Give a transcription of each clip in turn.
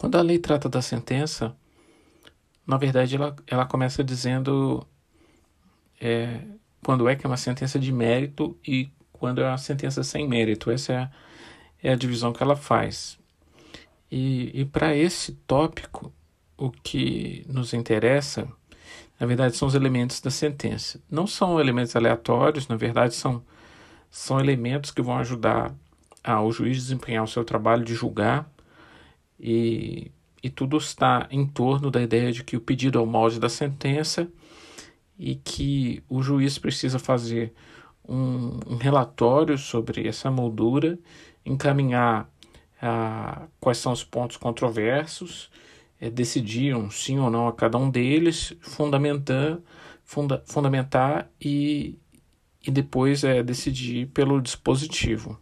Quando a lei trata da sentença, na verdade ela, ela começa dizendo é, quando é que é uma sentença de mérito e quando é uma sentença sem mérito. Essa é a, é a divisão que ela faz. E, e para esse tópico, o que nos interessa, na verdade, são os elementos da sentença. Não são elementos aleatórios, na verdade, são, são elementos que vão ajudar ao juiz desempenhar o seu trabalho de julgar e, e tudo está em torno da ideia de que o pedido é o molde da sentença e que o juiz precisa fazer um, um relatório sobre essa moldura, encaminhar ah, quais são os pontos controversos, é, decidir um sim ou não a cada um deles, fundamentar, funda, fundamentar e, e depois é, decidir pelo dispositivo.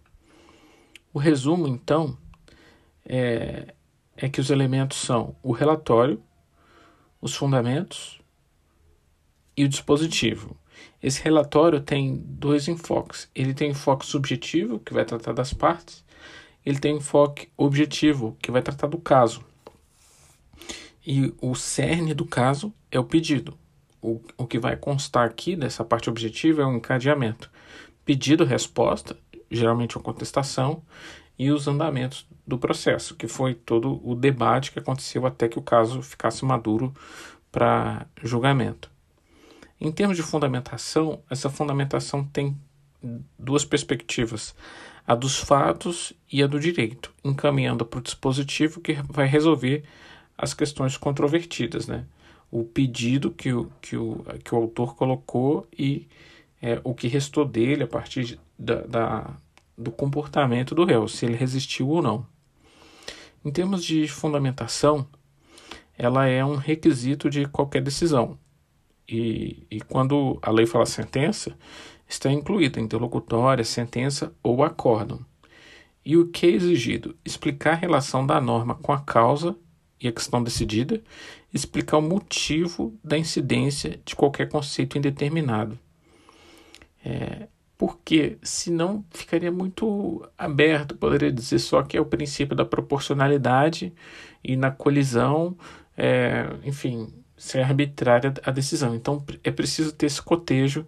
O resumo, então, é, é que os elementos são o relatório, os fundamentos e o dispositivo. Esse relatório tem dois enfoques. Ele tem enfoque subjetivo, que vai tratar das partes, ele tem enfoque objetivo, que vai tratar do caso. E o cerne do caso é o pedido. O, o que vai constar aqui dessa parte objetiva é um encadeamento. Pedido, resposta, geralmente uma contestação, e os andamentos do processo, que foi todo o debate que aconteceu até que o caso ficasse maduro para julgamento. Em termos de fundamentação, essa fundamentação tem duas perspectivas: a dos fatos e a do direito, encaminhando para o dispositivo que vai resolver as questões controvertidas, né? O pedido que o, que o, que o autor colocou e é, o que restou dele a partir da, da, do comportamento do réu, se ele resistiu ou não. Em termos de fundamentação, ela é um requisito de qualquer decisão. E, e quando a lei fala sentença, está incluída interlocutória, sentença ou acórdão. E o que é exigido? Explicar a relação da norma com a causa e a questão decidida, explicar o motivo da incidência de qualquer conceito indeterminado. É, porque senão ficaria muito aberto, poderia dizer só que é o princípio da proporcionalidade e na colisão, é, enfim, ser arbitrária a decisão. Então é preciso ter esse cotejo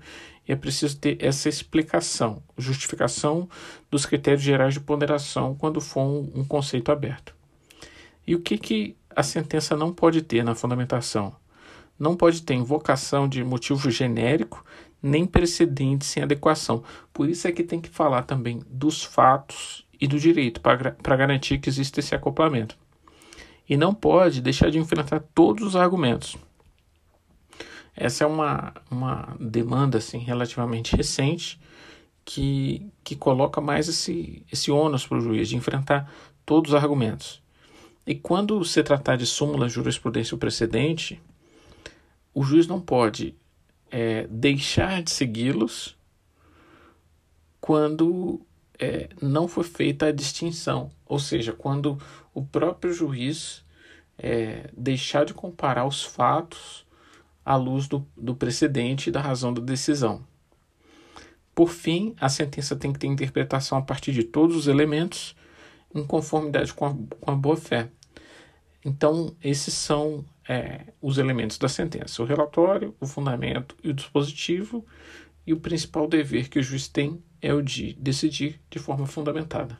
e é preciso ter essa explicação, justificação dos critérios gerais de ponderação quando for um, um conceito aberto. E o que, que a sentença não pode ter na fundamentação? Não pode ter invocação de motivo genérico nem precedente sem adequação. Por isso é que tem que falar também dos fatos e do direito para garantir que existe esse acoplamento. E não pode deixar de enfrentar todos os argumentos. Essa é uma, uma demanda assim, relativamente recente que, que coloca mais esse, esse ônus para o juiz de enfrentar todos os argumentos. E quando se tratar de súmula, jurisprudência ou precedente, o juiz não pode é, deixar de segui-los quando é, não foi feita a distinção, ou seja, quando o próprio juiz é, deixar de comparar os fatos à luz do, do precedente e da razão da decisão. Por fim, a sentença tem que ter interpretação a partir de todos os elementos em conformidade com a, com a boa-fé. Então, esses são é, os elementos da sentença: o relatório, o fundamento e o dispositivo, e o principal dever que o juiz tem é o de decidir de forma fundamentada.